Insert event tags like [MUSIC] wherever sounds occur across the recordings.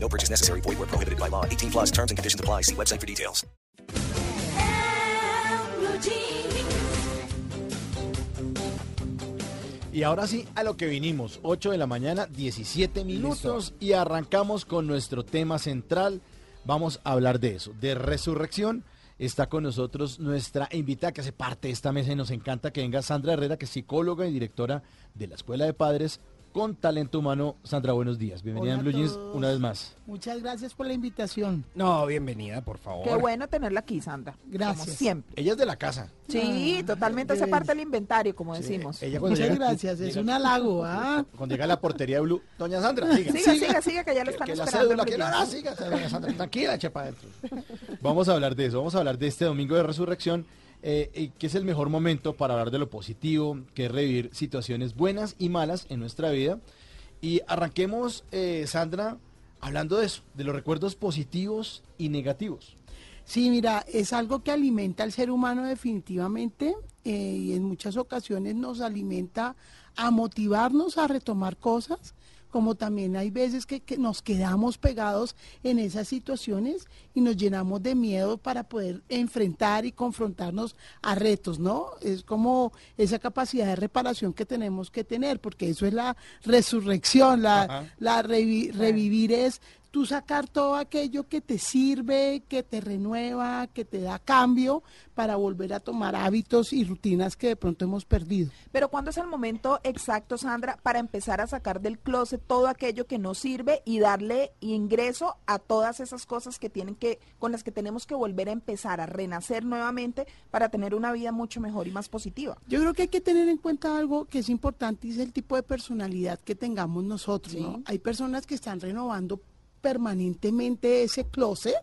No purchase necessary. Void where prohibited by law. 18 plus terms and conditions apply. See website for details. Y ahora sí, a lo que vinimos, 8 de la mañana, 17 minutos y arrancamos con nuestro tema central. Vamos a hablar de eso, de resurrección. Está con nosotros nuestra invitada que hace parte de esta mesa y nos encanta que venga Sandra Herrera, que es psicóloga y directora de la Escuela de Padres con Talento Humano. Sandra, buenos días. Bienvenida Hola en Blue Jeans una vez más. Muchas gracias por la invitación. No, bienvenida, por favor. Qué bueno tenerla aquí, Sandra. Gracias. Como siempre. Ella es de la casa. Sí, Ah, totalmente hace parte del inventario, como decimos. Ella Muchas llega- gracias, es un halago, [LAUGHS] ¿ah? Cuando llega a la portería de Blue, doña Sandra, siga. Siga, siga, siga, que ya lo están que la esperando. cédula, en que no, Blue no, Jeans. siga, doña Sandra, tranquila, eche para adentro. Vamos a hablar de eso, vamos a hablar de este domingo de resurrección, eh, que es el mejor momento para hablar de lo positivo, que es revivir situaciones buenas y malas en nuestra vida. Y arranquemos, eh, Sandra, hablando de eso, de los recuerdos positivos y negativos. Sí, mira, es algo que alimenta al ser humano definitivamente eh, y en muchas ocasiones nos alimenta a motivarnos a retomar cosas, como también hay veces que, que nos quedamos pegados en esas situaciones y nos llenamos de miedo para poder enfrentar y confrontarnos a retos, ¿no? Es como esa capacidad de reparación que tenemos que tener, porque eso es la resurrección, la, Ajá. la revi- revivir es tú sacar todo aquello que te sirve, que te renueva, que te da cambio para volver a tomar hábitos y rutinas que de pronto hemos perdido. Pero ¿cuándo es el momento exacto, Sandra, para empezar a sacar del closet todo aquello que no sirve y darle ingreso a todas esas cosas que tienen que, con las que tenemos que volver a empezar a renacer nuevamente para tener una vida mucho mejor y más positiva? Yo creo que hay que tener en cuenta algo que es importante y es el tipo de personalidad que tengamos nosotros. Hay personas que están renovando permanentemente ese closet,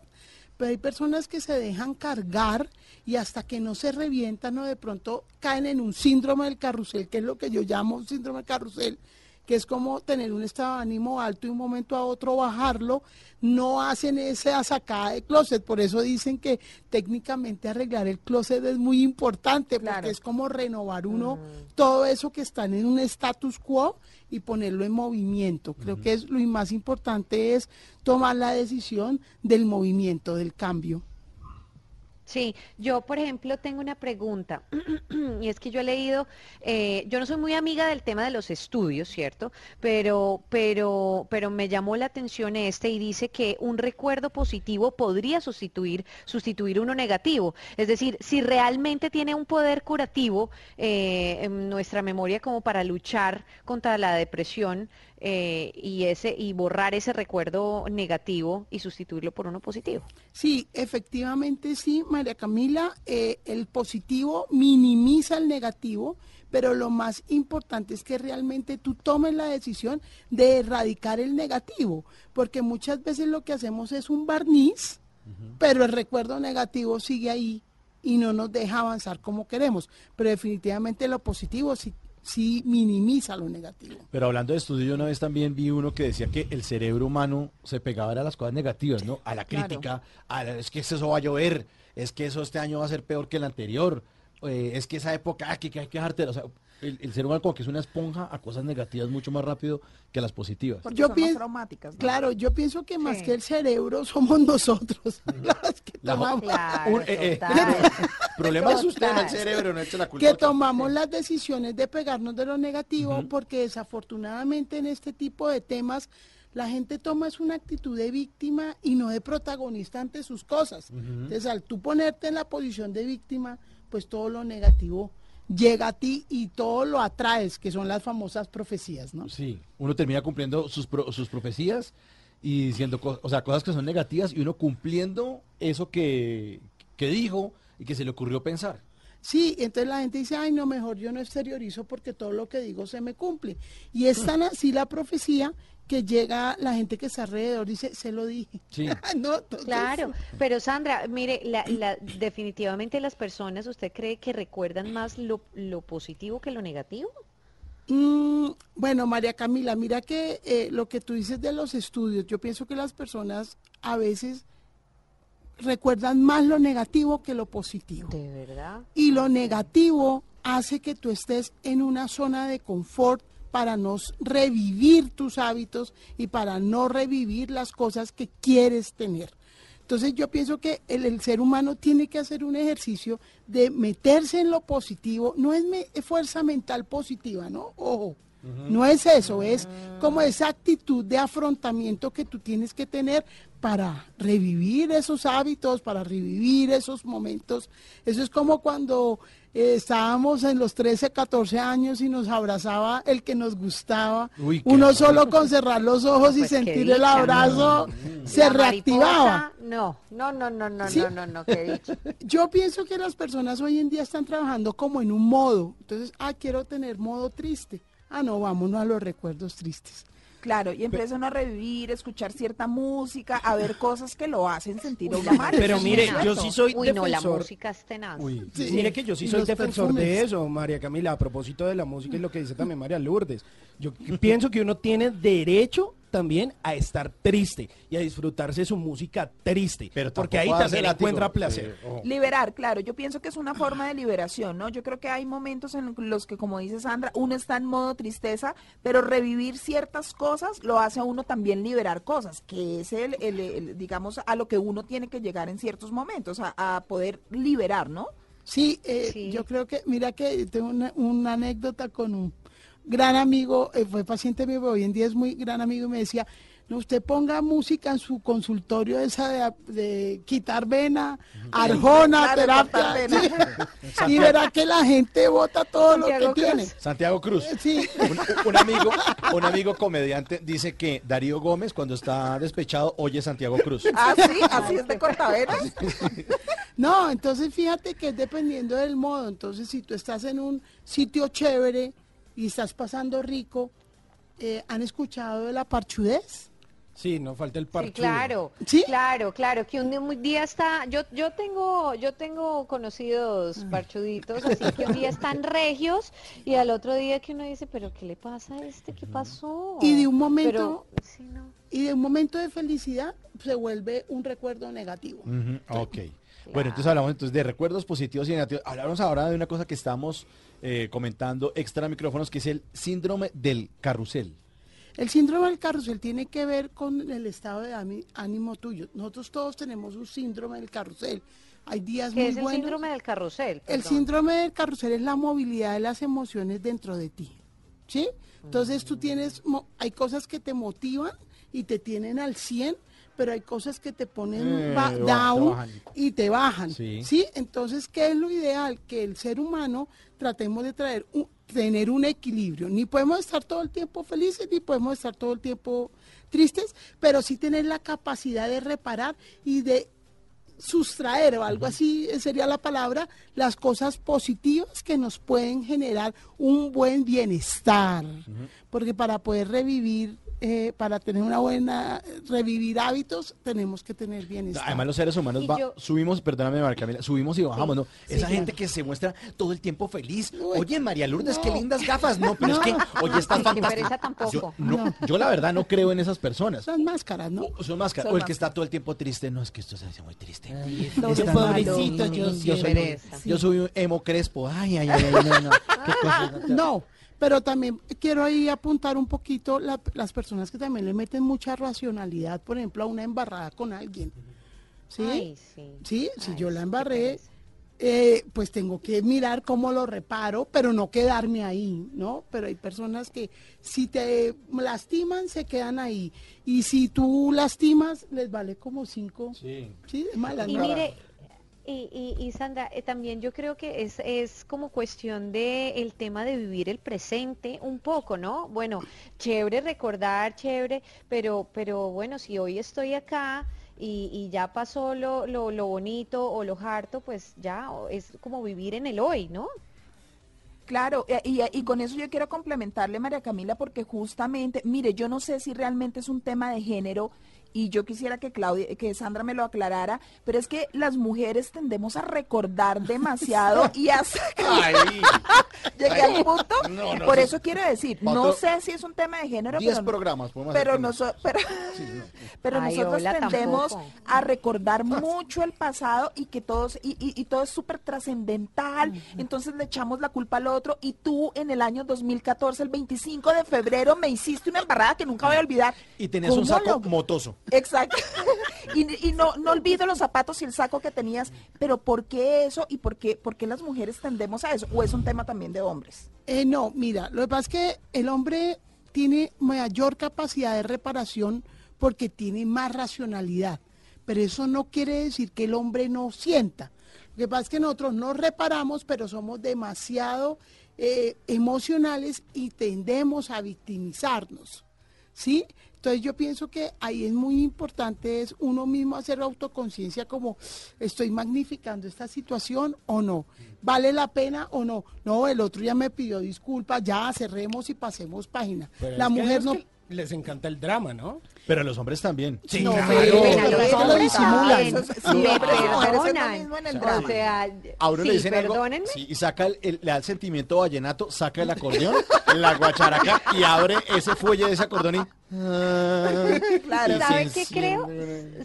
pero hay personas que se dejan cargar y hasta que no se revientan o de pronto caen en un síndrome del carrusel, que es lo que yo llamo síndrome del carrusel, que es como tener un estado de ánimo alto y un momento a otro bajarlo, no hacen esa sacada de closet. Por eso dicen que técnicamente arreglar el closet es muy importante, Claro. porque es como renovar uno todo eso que están en un status quo y ponerlo en movimiento. Creo que es lo más importante es tomar la decisión del movimiento, del cambio. Sí, yo por ejemplo tengo una pregunta [CLEARS THROAT] y es que yo he leído, eh, yo no soy muy amiga del tema de los estudios, ¿cierto? Pero, pero, pero me llamó la atención este y dice que un recuerdo positivo podría sustituir, sustituir uno negativo. Es decir, si realmente tiene un poder curativo eh, en nuestra memoria como para luchar contra la depresión eh, y ese y borrar ese recuerdo negativo y sustituirlo por uno positivo. Sí, efectivamente sí, María Camila, eh, el positivo minimiza el negativo, pero lo más importante es que realmente tú tomes la decisión de erradicar el negativo, porque muchas veces lo que hacemos es un barniz, pero el recuerdo negativo sigue ahí y no nos deja avanzar como queremos, pero definitivamente lo positivo sí, sí minimiza lo negativo. Pero hablando de estudio, yo una vez también vi uno que decía que el cerebro humano se pegaba a las cosas negativas, ¿no? A la Claro. crítica, a la- es que eso va a llover, es que eso este año va a ser peor que el anterior, eh, es que esa época, ah, que, que hay que dejarte, o sea, el, el ser humano como que es una esponja a cosas negativas mucho más rápido que a las positivas. Porque Yo pienso- traumáticas. ¿no? Claro, yo pienso que más Sí. que el cerebro somos nosotros [LAUGHS] las que La tomamos. Claro, [LAUGHS] Un- eh, eh, total. [LAUGHS] problema es usted, no el cerebro, no eche la culpa. que tomamos las decisiones de pegarnos de lo negativo, porque desafortunadamente en este tipo de temas la gente toma es una actitud de víctima y no de protagonista ante sus cosas. Entonces, al tú ponerte en la posición de víctima, pues todo lo negativo llega a ti y todo lo atraes, que son las famosas profecías, ¿no? Sí, uno termina cumpliendo sus, sus profecías y diciendo co- o sea, cosas que son negativas y uno cumpliendo eso que, que dijo y que se le ocurrió pensar. Sí, entonces la gente dice, ay, no, mejor yo no exteriorizo porque todo lo que digo se me cumple. Y es tan así la profecía que llega la gente que está alrededor, dice, se lo dije. Sí. [LAUGHS] No, entonces- Claro, pero Sandra, mire, la, la- definitivamente las personas, ¿usted cree que recuerdan más lo, lo positivo que lo negativo? Mm, bueno, María Camila, mira que eh, lo que tú dices de los estudios, yo pienso que las personas a veces recuerdan más lo negativo que lo positivo. ¿De verdad? Y lo negativo hace que tú estés en una zona de confort para no revivir tus hábitos y para no revivir las cosas que quieres tener. Entonces yo pienso que el, el ser humano tiene que hacer un ejercicio de meterse en lo positivo, no es me- fuerza mental positiva, ¿no? Ojo, no es eso, es como esa actitud de afrontamiento que tú tienes que tener para revivir esos hábitos, para revivir esos momentos. Eso es como cuando eh, estábamos en los 13, 14 años y nos abrazaba el que nos gustaba. Uy, Uno solo con cerrar los ojos y Pues sentir el abrazo se La reactivaba. mariposa, No, no, no, no, no, ¿Sí? no, no, no, qué dicha. [LAUGHS] Yo pienso que las personas hoy en día están trabajando como en un modo. Entonces, ah, quiero tener modo triste. Ah, no, vámonos a los recuerdos tristes. Claro, y empieza uno a revivir, escuchar cierta música, a ver cosas que lo hacen sentir a uno mal. Pero mire, yo sí soy Uy, no, la defensor. música es tenaz. Uy. Sí. Mire que yo sí soy defensor de eso, María Camila, a propósito de la música y lo que dice también María Lourdes. Yo [LAUGHS] pienso que uno tiene derecho también a estar triste y a disfrutarse su música triste, Pero porque ahí también látigo. encuentra placer. Liberar, claro, yo pienso que es una forma de liberación, ¿no? Yo creo que hay momentos en los que, como dice Sandra, uno está en modo tristeza, pero revivir ciertas cosas lo hace a uno también liberar cosas, que es el, el- el, digamos, a lo que uno tiene que llegar en ciertos momentos, a, a poder liberar, ¿no? Sí, eh, Sí. yo creo que, mira que tengo una, una anécdota con un gran amigo, eh, fue paciente mío, pero hoy en día es muy gran amigo y me decía, no, usted ponga música en su consultorio esa de, de quitar vena, arjona, Claro, terapia, sí, y verá que la gente vota todo lo que Santiago Cruz. tiene. Santiago Cruz. Sí. Un, un amigo, un amigo comediante dice que Darío Gómez cuando está despechado oye Santiago Cruz. Ah, sí, así es de cortavenas. [LAUGHS] No, entonces fíjate que es dependiendo del modo. Entonces, si tú estás en un sitio chévere y estás pasando rico, eh, ¿han escuchado de la parchudez? Sí, no falta el Sí, parche. claro, ¿Sí? claro, claro, que un día- está, yo, yo tengo, yo tengo conocidos Ah. parchuditos, así que un día están [LAUGHS] regios y al otro día que uno dice, pero ¿qué le pasa a este? ¿Qué pasó? Y de un momento- Pero, sí, no. Y de un momento de felicidad se vuelve un recuerdo negativo. Ujú, ok. Bueno, entonces hablamos entonces de recuerdos positivos y negativos. Hablamos ahora de una cosa que estamos eh, comentando extra micrófonos, que es el síndrome del carrusel. El síndrome del carrusel tiene que ver con el estado de ánimo tuyo. Nosotros todos tenemos un síndrome del carrusel. Hay días ¿Qué muy es el buenos. síndrome del carrusel? El síndrome del carrusel es la movilidad de las emociones dentro de ti. ¿Sí? Entonces tú tienes, mo- hay cosas que te motivan y te tienen al 100, pero hay cosas que te ponen Eh, te down bajan. y te bajan. Sí. Sí. Entonces, ¿qué es lo ideal? Que el ser humano tratemos de traer un- tener un equilibrio. Ni podemos estar todo el tiempo felices, ni podemos estar todo el tiempo tristes, pero sí tener la capacidad de reparar y de sustraer o algo así sería la palabra, las cosas positivas que nos pueden generar un buen bienestar. Porque para poder revivir, eh, para tener una buena, revivir hábitos, tenemos que tener bienestar. Además los seres humanos Y va- yo- subimos, perdóname María Camila, subimos y bajamos, ¿no? sí, Esa claro. gente que se muestra todo el tiempo feliz. Uy, Oye, María Lourdes, qué lindas gafas. No, pero es que, oye, Ay, fantásticas. pereza tampoco. Yo, no, yo la verdad no creo en esas personas. Son máscaras, ¿no? Son máscaras. Son O el que está todo el tiempo triste. No, es que esto se hace muy triste. Está pobrecito, yo yo, soy, yo soy un emo crespo. Ay, ay, ay, ay, no, no. [LAUGHS] Qué cosa. No, pero también quiero ahí apuntar un poquito la- las personas que también le meten mucha racionalidad, por ejemplo, a una embarrada con alguien. ¿Sí? Ay, sí. Sí, si yo la embarré, eh, pues tengo que mirar cómo lo reparo, pero no quedarme ahí, ¿no? Pero hay personas que si te lastiman, se quedan ahí. Y si tú lastimas, les vale como cinco. Sí. Sí, de malas. Y mire, y, y, y Sandra, eh, también yo creo que es, es como cuestión de el tema de vivir el presente un poco, ¿no? Bueno, chévere recordar, chévere, pero, pero bueno, si hoy estoy acá y, ya pasó lo, lo, bonito o lo harto, pues ya es como vivir en el hoy, ¿no? Claro, eh, y, y con eso yo quiero complementarle, María Camila, porque justamente, mire, yo no sé si realmente es un tema de género y yo quisiera que Claudia, que Sandra me lo aclarara, pero es que las mujeres tendemos a recordar [LAUGHS] demasiado y a sacar- Ay, [LAUGHS] Llegué al punto. No, no, Por eso quiero decir, no sé si es un tema de género, 10 pero, programas pero, noso- pero, [LAUGHS] pero Ay, nosotros hola, tendemos tampoco. a recordar mucho el pasado y que todos y, y- y todo es súper trascendental. Entonces le echamos la culpa al otro y tú en el año 2014, el 25 de febrero, me hiciste una embarrada que nunca voy a olvidar. Y tenías un ¿Cómo saco lo- motoso. Exacto. [LAUGHS] y no, no olvido los zapatos y el saco que tenías, pero ¿por qué eso y por qué, por qué las mujeres tendemos a eso? ¿O es un tema también de hombres? Eh, no, mira, lo que pasa es que el hombre tiene mayor capacidad de reparación porque tiene más racionalidad, pero eso no quiere decir que el hombre no sienta. Lo que pasa es que nosotros no reparamos, pero somos demasiado eh, emocionales y tendemos a victimizarnos. ¿sí? Entonces yo pienso que ahí es muy importante es uno mismo hacer autoconciencia como estoy magnificando esta situación o no, vale la pena o no. No, el otro ya me pidió disculpas, ya cerremos y pasemos página. Pero la mujer no les encanta el drama, ¿no? Pero a los hombres también. Sí, No, claro. pero- pero lo disimulan. el O drama. sea, A uno sí, le dicen algo, perdónenme. sí, y saca el, el- le da el sentimiento vallenato, saca el acordeón, la guacharaca y abre ese fuelle de ese acordeón y... [LAUGHS] Claro. y ¿Sabe qué creo?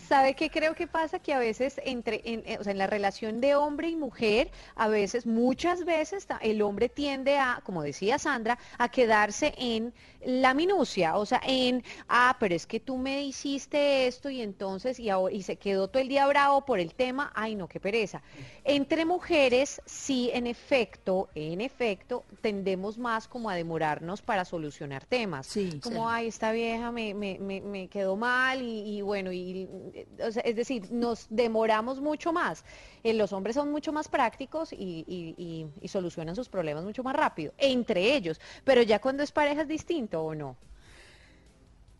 ¿Sabe qué creo que pasa? Que a veces entre, en, eh, o sea, en la relación de hombre y mujer, a veces, muchas veces, el hombre tiende a, como decía Sandra, a quedarse en la minucia, o sea, en, ah, pero es que tú me hiciste esto y entonces, y, ahora- y se quedó todo el día bravo por el tema, ay no, qué pereza. Entre mujeres, sí, en efecto, en efecto, tendemos más como a demorarnos para solucionar temas. Sí, como, sí. ay, esta me, me, me, me quedó mal y, y bueno, y, eh, o sea, es decir, nos demoramos mucho más. Eh, los hombres son mucho más prácticos y, y- y- y solucionan sus problemas mucho más rápido, entre ellos. Pero ya cuando es pareja es distinto o no.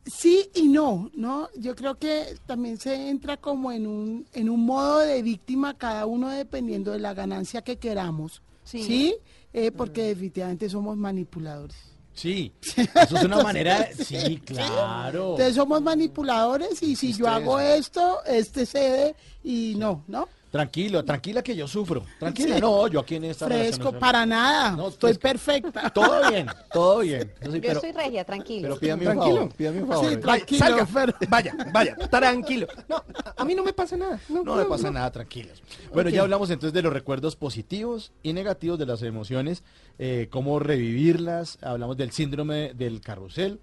Sí y no, ¿no? Yo creo que también se entra como en un, en un modo de víctima cada uno dependiendo de la ganancia que queramos. Sí. Sí, Eh, porque definitivamente somos manipuladores. Sí, eso es una manera... de- Sí, claro. Entonces somos manipuladores y si yo hago eso. esto, este cede y no, ¿no? Tranquilo, tranquila que yo sufro. Tranquila, no, yo aquí en esta Fresco, no- para nada. No, Estoy perfecta. Todo bien, todo bien. Yo sí, Yo pero, soy regia, tranquilo. pero pídame un Tranquilo. favor, pídame un favor. Sí. Vaya, Tranquilo, salga, pero- vaya, vaya, tranquilo. No, a- mí no me pasa nada. No, No me pasa nada, tranquilos. Bueno, Ok. ya hablamos entonces de los recuerdos positivos y negativos de las emociones, eh, cómo revivirlas, hablamos del síndrome del carrusel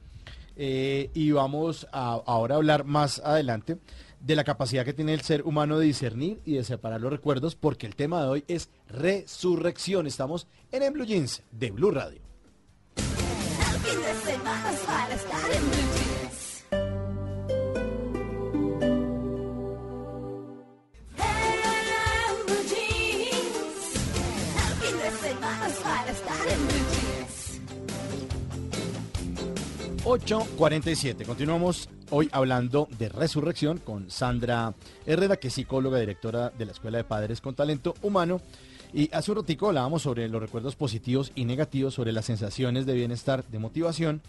eh, y vamos a ahora a hablar más adelante de la capacidad que tiene el ser humano de discernir y de separar los recuerdos, porque el tema de hoy es resurrección. Estamos en el Blue Jeans de Blue Radio. 8.47. Continuamos hoy hablando de resurrección con Sandra Herrera, que es psicóloga, directora de la Escuela de Padres con Talento Humano. Y hace un ratico hablábamos sobre los recuerdos positivos y negativos, sobre las sensaciones de bienestar, de motivación.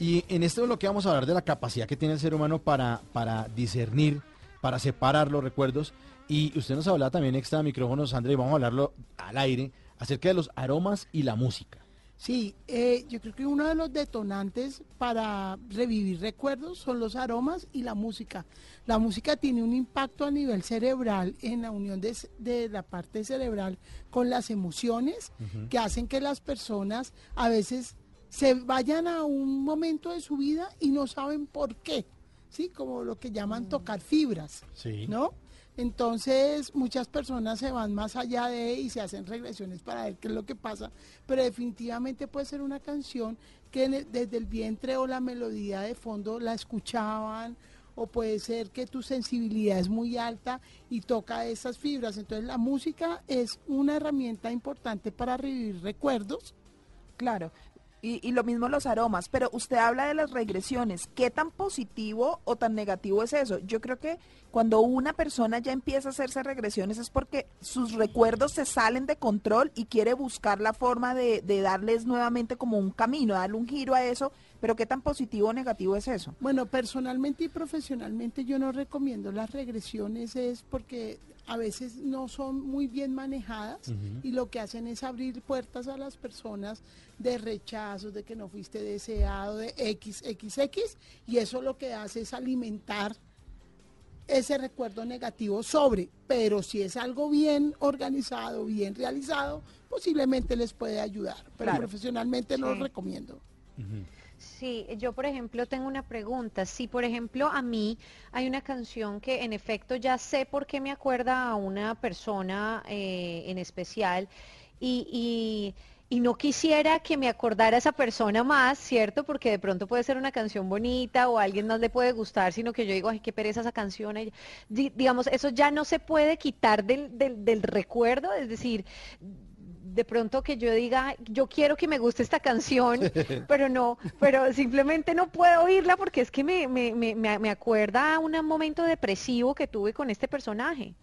Y en este bloque vamos a hablar de la capacidad que tiene el ser humano para, para discernir, para separar los recuerdos. Y usted nos hablaba también extra de micrófono, Sandra, y vamos a hablarlo al aire, acerca de los aromas y la música. Sí, eh, yo creo que uno de los detonantes para revivir recuerdos son los aromas y la música. La música tiene un impacto a nivel cerebral en la unión de, de la parte cerebral con las emociones que hacen que las personas a veces se vayan a un momento de su vida y no saben por qué, ¿sí? Como lo que llaman tocar fibras. Sí. ¿no? Entonces, muchas personas se van más allá de y se hacen regresiones para ver qué es lo que pasa, pero definitivamente puede ser una canción que desde el vientre o la melodía de fondo la escuchaban, o puede ser que tu sensibilidad es muy alta y toca esas fibras. Entonces, la música es una herramienta importante para revivir recuerdos. Claro. Y, y lo mismo los aromas, pero usted habla de las regresiones. ¿Qué tan positivo o tan negativo es eso? Yo creo que cuando una persona ya empieza a hacerse regresiones es porque sus recuerdos se salen de control y quiere buscar la forma de, de darles nuevamente como un camino, darle un giro a eso. Pero ¿qué tan positivo o negativo es eso? Bueno, personalmente y profesionalmente yo no recomiendo las regresiones es porque a veces no son muy bien manejadas y lo que hacen es abrir puertas a las personas de rechazos, de que no fuiste deseado, de XXX y eso lo que hace es alimentar ese recuerdo negativo sobre, pero si es algo bien organizado, bien realizado, posiblemente les puede ayudar, pero Claro. profesionalmente no Sí. lo recomiendo. Sí, yo por ejemplo tengo una pregunta. Si por ejemplo a mí hay una canción que en efecto ya sé por qué me acuerda a una persona eh, en especial y, y- no quisiera que me acordara esa persona más, ¿cierto? Porque de pronto puede ser una canción bonita o a alguien más le puede gustar, sino que yo digo, ay, qué pereza esa canción. digamos, eso ya no se puede quitar del, del recuerdo, es decir, de pronto que yo diga, yo quiero que me guste esta canción, [LAUGHS] pero no, pero simplemente no puedo oírla porque es que me, me, me, me me acuerda a un momento depresivo que tuve con este personaje.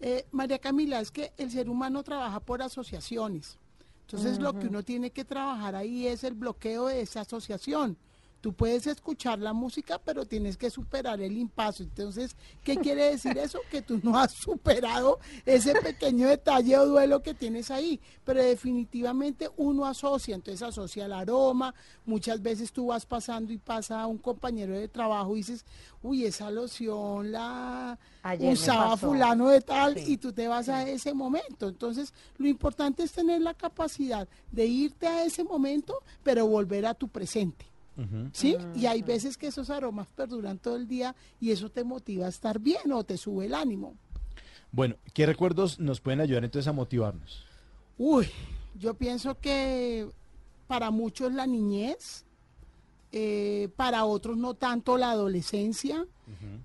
Eh, María Camila, es que el ser humano trabaja por asociaciones. Entonces lo que uno tiene que trabajar ahí es el bloqueo de esa asociación. Tú puedes escuchar la música, pero tienes que superar el impaso. Entonces, ¿qué quiere decir eso? Que tú no has superado ese pequeño detalle o duelo que tienes ahí. Pero definitivamente uno asocia, entonces asocia el aroma. Muchas veces tú vas pasando y pasa a un compañero de trabajo y dices, uy, esa loción la Ayer usaba pasó". fulano de tal Sí, y tú te vas a ese momento. Entonces, lo importante es tener la capacidad de irte a ese momento, pero volver a tu presente. ¿Sí? Y hay veces que esos aromas perduran todo el día y eso te motiva a estar bien o te sube el ánimo. Bueno, ¿qué recuerdos nos pueden ayudar entonces a motivarnos? Uy, yo pienso que para muchos la niñez, eh, para otros no tanto la adolescencia.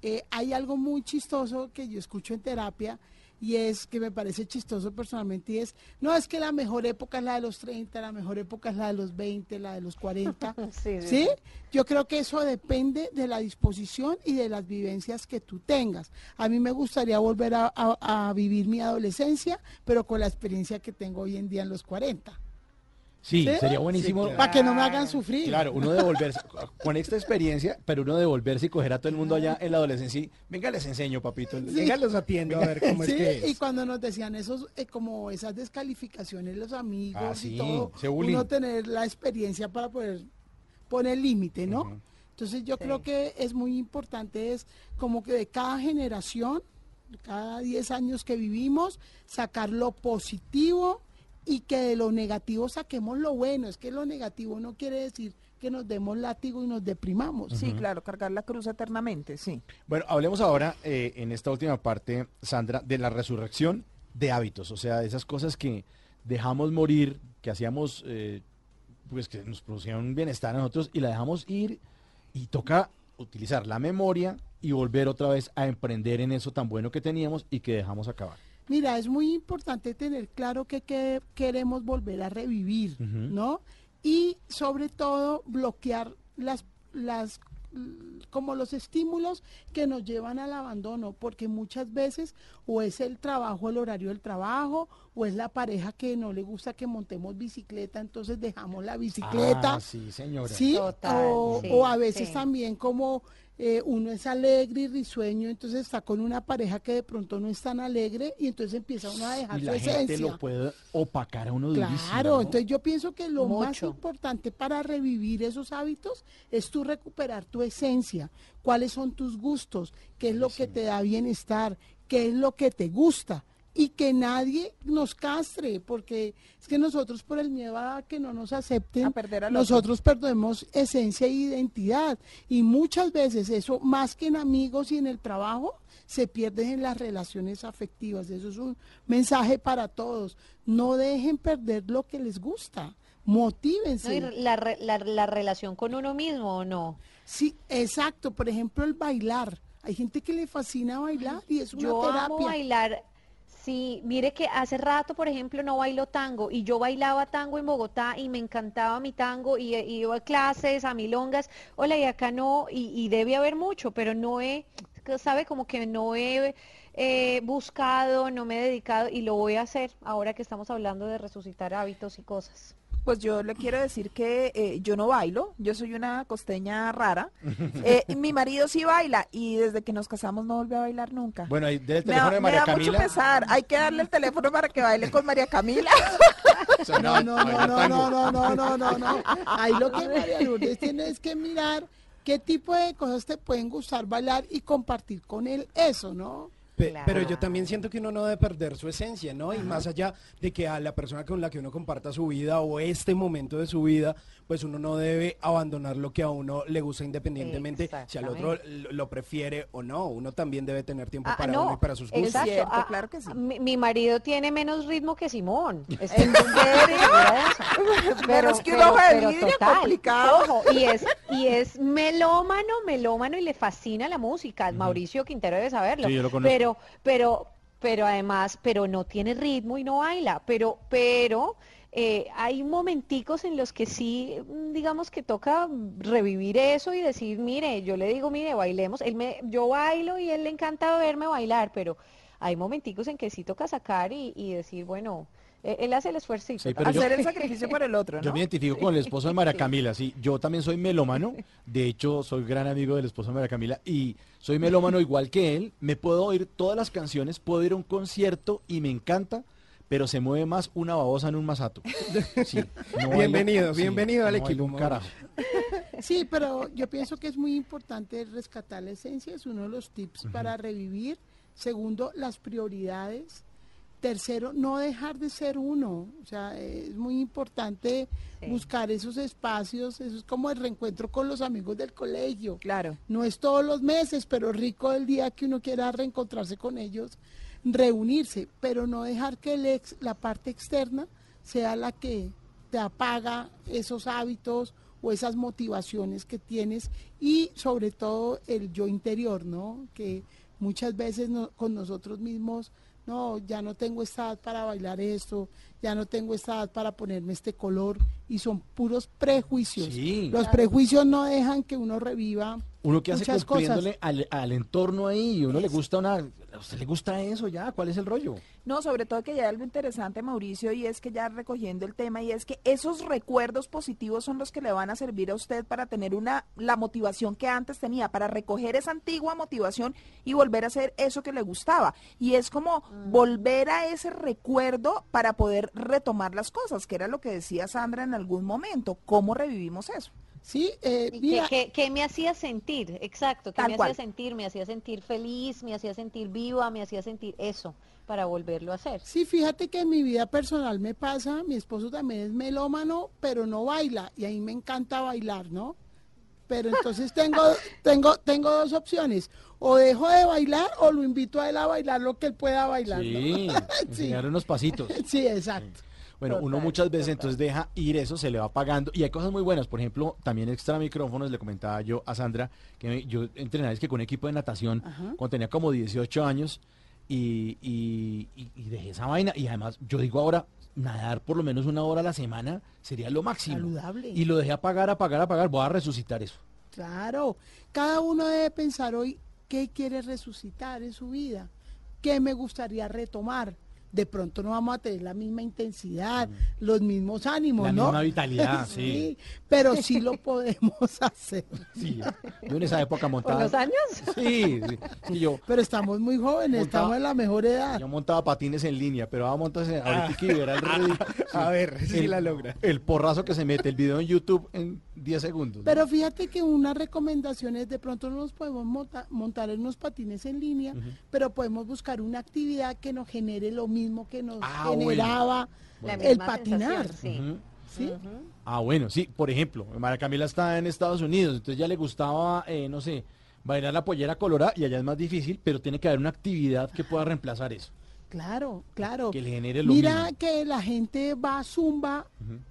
Eh, hay algo muy chistoso que yo escucho en terapia y es que me parece chistoso personalmente y es, no es que la mejor época es la de los 30, la mejor época es la de los 20, la de los 40. [LAUGHS] Sí, sí, ¿Sí? Yo creo que eso depende de la disposición y de las vivencias que tú tengas. A mí me gustaría volver a, a- a vivir mi adolescencia, pero con la experiencia que tengo hoy en día en los 40. Sí, ¿Sí? sería buenísimo. Sí, claro. Para que no me hagan sufrir. Claro, uno devolverse, con esta experiencia, pero uno devolverse y coger a todo el mundo allá en la adolescencia y, venga, les enseño, papito. Venga, los atiendo a ver cómo Sí, es que y es. cuando nos decían esos, eh, como esas descalificaciones, los amigos Ah, sí, y todo, uno tener la experiencia para poder poner límite, ¿no? Entonces yo creo que es muy importante, es como que de cada generación, cada 10 años que vivimos, sacar lo positivo y que de lo negativo saquemos lo bueno. Es que lo negativo no quiere decir que nos demos látigo y nos deprimamos. Sí, claro, cargar la cruz eternamente, sí. Bueno, hablemos ahora, eh, en esta última parte, Sandra, de la resurrección de hábitos, o sea, de esas cosas que dejamos morir, que hacíamos, eh, pues que nos producían un bienestar a nosotros y la dejamos ir y toca utilizar la memoria y volver otra vez a emprender en eso tan bueno que teníamos y que dejamos acabar. Mira, es muy importante tener claro que, que queremos volver a revivir. ¿no? Y sobre todo bloquear las, las como los estímulos que nos llevan al abandono, porque muchas veces o es el trabajo, el horario del trabajo, o es la pareja que no le gusta que montemos bicicleta, entonces dejamos la bicicleta. Ah, sí, señora. Sí, Total, o, sí, o a veces sí. también como eh, uno es alegre y risueño, entonces está con una pareja que de pronto no es tan alegre y entonces empieza uno a dejar Y su la gente esencia. lo puede opacar a uno durísimo, Claro, ¿no? entonces yo pienso que lo más importante para revivir esos hábitos es tú recuperar tu esencia, cuáles son tus gustos, qué es lo que te da bienestar, qué es lo que te gusta y que nadie nos castre, porque es que nosotros por el miedo a que no nos acepten, A perder al otro. nosotros perdemos esencia e identidad y muchas veces eso más que en amigos y en el trabajo se pierde en las relaciones afectivas. Eso es un mensaje para todos. No dejen perder lo que les gusta. ¿No? Motívense. Y la, re- la, la relación con uno mismo o no. Sí, exacto. Por ejemplo, el bailar. Hay gente que le fascina bailar y es una Yo terapia. amo bailar, Sí, mire que hace rato, por ejemplo, no bailo tango y yo bailaba tango en Bogotá y me encantaba mi tango y, y iba a clases, a milongas, hola, y acá no, y, debe haber mucho, pero no he, sabe, como que no he eh, buscado, no me he dedicado y lo voy a hacer ahora que estamos hablando de resucitar hábitos y cosas. Pues yo le quiero decir que eh, yo no bailo, yo soy una costeña rara. Eh, mi marido sí baila y desde que nos casamos no volvió a bailar nunca. Bueno, ahí del me teléfono da, de me María da mucho pesar, hay que darle el teléfono para que baile con María Camila. No, no, no, no, no, no, no, no, no, no. Ahí lo que María Lourdes tiene es que mirar qué tipo de cosas te pueden gustar bailar y compartir con él eso, ¿no? Pe- Claro. Pero yo también siento que uno no debe perder su esencia, ¿no? Y más allá de que a la persona con la que uno comparta su vida o este momento de su vida, pues uno no debe abandonar lo que a uno le gusta independientemente si al otro lo, lo prefiere o no. Uno también debe tener tiempo Ah, para no, uno y para sus gustos. exacto. cierto, ah, claro que sí. Mi, mi marido tiene menos ritmo que Simón. [LAUGHS] Eso. [LAUGHS] Pero es que un ojo de vidrio, complicado. Ojo, y es, y es melómano, melómano y le fascina la música. Mauricio Quintero debe saberlo. Sí, yo lo conozco. Pero, pero, pero además, pero no tiene ritmo y no baila. Pero, pero eh, hay momenticos en los que sí, mm, digamos que toca revivir eso y decir, mire, yo le digo, mire, bailemos. Él me, yo bailo y él le encanta verme bailar, pero hay momenticos en que sí toca sacar y, decir, bueno, él hace el esfuerzo. Sí, yo- Hacer el [LAUGHS] sacrificio por el otro, Yo me identifico con el esposo de María Camila, sí. Yo también soy melómano. De hecho, soy gran amigo del esposo de María Camila y soy melómano igual que él. Me puedo oír todas las canciones, puedo ir a un concierto y me encanta, pero se mueve más una babosa en un masato. Sí, no bailo- Bienvenido, sí, bienvenido al no equipo, un carajo. Sí, pero yo pienso que es muy importante rescatar la esencia, es uno de los tips para revivir. Segundo, las prioridades. Tercero, no dejar de ser uno. O sea, es muy importante Sí. buscar esos espacios. Eso es como el reencuentro con los amigos del colegio. Claro. No es todos los meses, pero rico el día que uno quiera reencontrarse con ellos, reunirse, pero no dejar que el ex- la parte externa sea la que te apaga esos hábitos o esas motivaciones que tienes y sobre todo el yo interior, ¿no? Que muchas veces no- con nosotros mismos, no, ya no tengo esta edad para bailar esto, ya no tengo esta edad para ponerme este color y son puros prejuicios. Sí. Los prejuicios no dejan que uno reviva Uno que hace cumpliéndole al, al entorno ahí y uno le gusta una... ¿A usted le gusta eso ya? ¿Cuál es el rollo? No, sobre todo que ya hay algo interesante, Mauricio, y es que ya recogiendo el tema, y es que esos recuerdos positivos son los que le van a servir a usted para tener una la motivación que antes tenía, para recoger esa antigua motivación y volver a hacer eso que le gustaba. Y es como volver a ese recuerdo para poder retomar las cosas, que era lo que decía Sandra en algún momento. ¿Cómo revivimos eso? Sí, eh, ¿Y mira, ¿Qué, qué- qué me hacía sentir? Exacto, ¿qué Tal me cual. hacía sentir? Me hacía sentir feliz, me hacía sentir viva, me hacía sentir eso para volverlo a hacer. sí, fíjate que en mi vida personal me pasa, mi esposo también es melómano, pero no baila, y a mí me encanta bailar, ¿no? Pero entonces tengo, [LAUGHS] tengo, tengo dos opciones, o dejo de bailar o lo invito a él a bailar lo que él pueda bailar. ¿no? Sí, [LAUGHS] sí, enseñar unos pasitos. [LAUGHS] sí, exacto. Bueno, uno muchas veces total. entonces deja ir eso, se le va pagando. Y hay cosas muy buenas. Por ejemplo, también extra micrófonos, le comentaba yo a Sandra, que me- yo entrenaba es que con un equipo de natación, cuando tenía como 18 años, y, y- y- y dejé esa vaina. Y además, yo digo ahora, nadar por lo menos una hora a la semana sería lo máximo. Saludable. Y lo dejé apagar, apagar, apagar. Voy a resucitar eso. Claro, cada uno debe pensar hoy qué quiere resucitar en su vida, qué me gustaría retomar. De pronto no vamos a tener la misma intensidad, los mismos ánimos, La ¿no? misma vitalidad, [LAUGHS] sí. pero sí lo podemos [LAUGHS] hacer. Sí. Yo en esa época ¿Por montaba. los años? Sí, sí. Sí, yo, [LAUGHS] Pero estamos muy jóvenes, Montaba- estamos en la mejor edad. yo montaba patines en línea, pero ahora montas en, ahorita que el ridículo. A ver, si el, la logra. El porrazo que se mete el video en YouTube en 10 segundos. ¿no? Pero fíjate que una recomendación es de pronto no nos podemos monta- montar en unos patines en línea, pero podemos buscar una actividad que nos genere lo mismo que nos Ah, bueno. generaba el patinar. Ah, bueno, sí, por ejemplo, María Camila está en Estados Unidos, entonces ya le gustaba, eh, no sé, bailar la pollera colorada y allá es más difícil, pero tiene que haber una actividad que pueda reemplazar eso. Claro, claro. Que le genere lo Mira mismo. que la gente va a zumba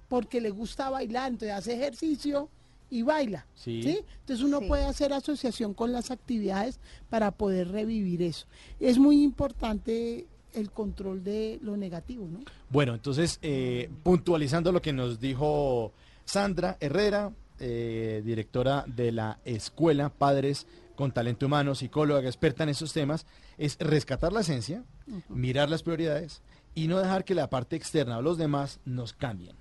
porque le gusta bailar, entonces hace ejercicio y baila. Sí. Entonces uno Sí. puede hacer asociación con las actividades para poder revivir eso. Es muy importante el control de lo negativo, ¿no? Bueno, entonces, eh, puntualizando lo que nos dijo Sandra Herrera, eh, directora de la escuela Padres con Talento Humano, psicóloga experta en esos temas, es rescatar la esencia, mirar las prioridades y no dejar que la parte externa o los demás nos cambien.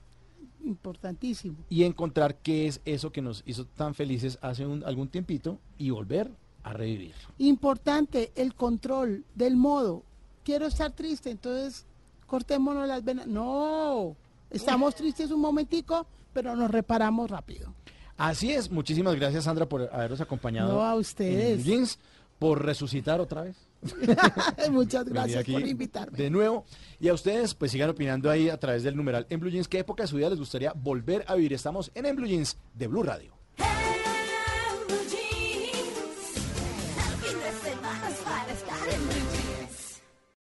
Importantísimo. Y encontrar qué es eso que nos hizo tan felices hace un- algún tiempito y volver a revivir. Importante el control del modo. Quiero estar triste, entonces cortémonos las venas. No, estamos tristes un momentico, pero nos reparamos rápido. Así es, muchísimas gracias Sandra por habernos acompañado. No, a en ustedes. Blue Jeans, por resucitar otra vez. [LAUGHS] Muchas gracias aquí por invitarme. De nuevo. Y a ustedes, pues sigan opinando ahí a través del numeral en Blue Jeans. ¿Qué época de su vida les gustaría volver a vivir? Estamos en En Blue Jeans de Blue Radio.